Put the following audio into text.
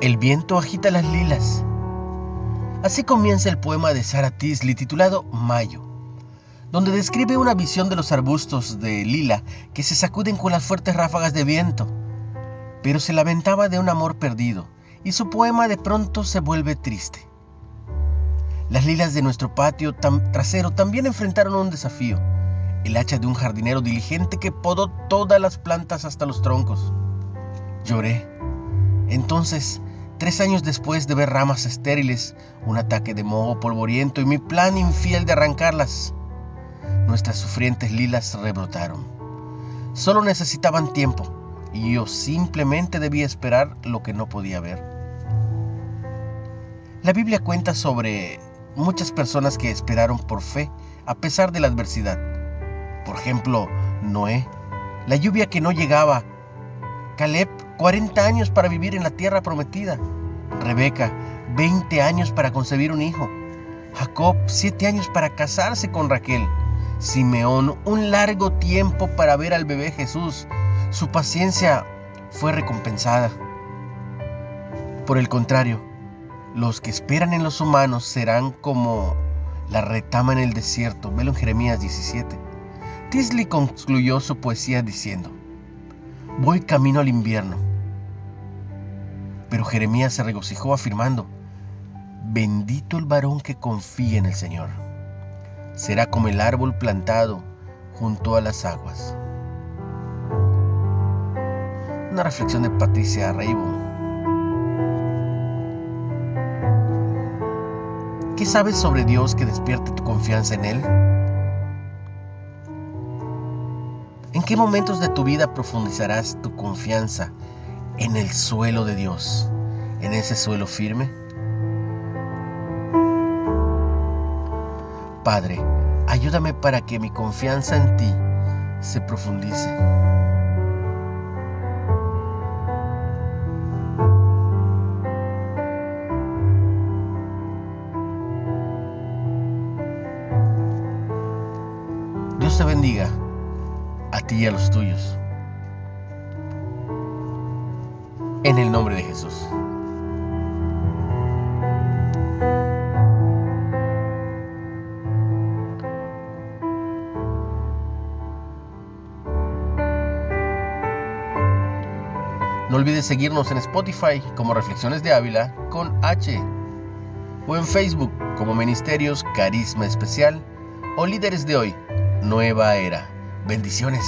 El viento agita las lilas. Así comienza el poema de Sarah Tisley titulado Mayo, donde describe una visión de los arbustos de lila que se sacuden con las fuertes ráfagas de viento, pero se lamentaba de un amor perdido y su poema de pronto se vuelve triste. Las lilas de nuestro patio trasero también enfrentaron un desafío, el hacha de un jardinero diligente que podó todas las plantas hasta los troncos. Lloré. Entonces Tres años después de ver ramas estériles, un ataque de moho polvoriento y mi plan infiel de arrancarlas, nuestras sufrientes lilas rebrotaron. Solo necesitaban tiempo y yo simplemente debía esperar lo que no podía ver. La Biblia cuenta sobre muchas personas que esperaron por fe a pesar de la adversidad. Por ejemplo, Noé, la lluvia que no llegaba, Caleb 40 años para vivir en la tierra prometida. Rebeca, 20 años para concebir un hijo. Jacob, 7 años para casarse con Raquel. Simeón, un largo tiempo para ver al bebé Jesús. Su paciencia fue recompensada. Por el contrario, los que esperan en los humanos serán como la retama en el desierto. Velo en Jeremías 17. Tisley concluyó su poesía diciendo, Voy camino al invierno pero Jeremías se regocijó afirmando, bendito el varón que confía en el Señor. Será como el árbol plantado junto a las aguas. Una reflexión de Patricia Reibo. ¿Qué sabes sobre Dios que despierte tu confianza en Él? ¿En qué momentos de tu vida profundizarás tu confianza en el suelo de Dios, en ese suelo firme? Padre, ayúdame para que mi confianza en ti se profundice. Dios te bendiga a ti y a los tuyos. en el nombre de Jesús. No olvides seguirnos en Spotify como Reflexiones de Ávila con H o en Facebook como Ministerios Carisma Especial o Líderes de Hoy, Nueva Era. Bendiciones.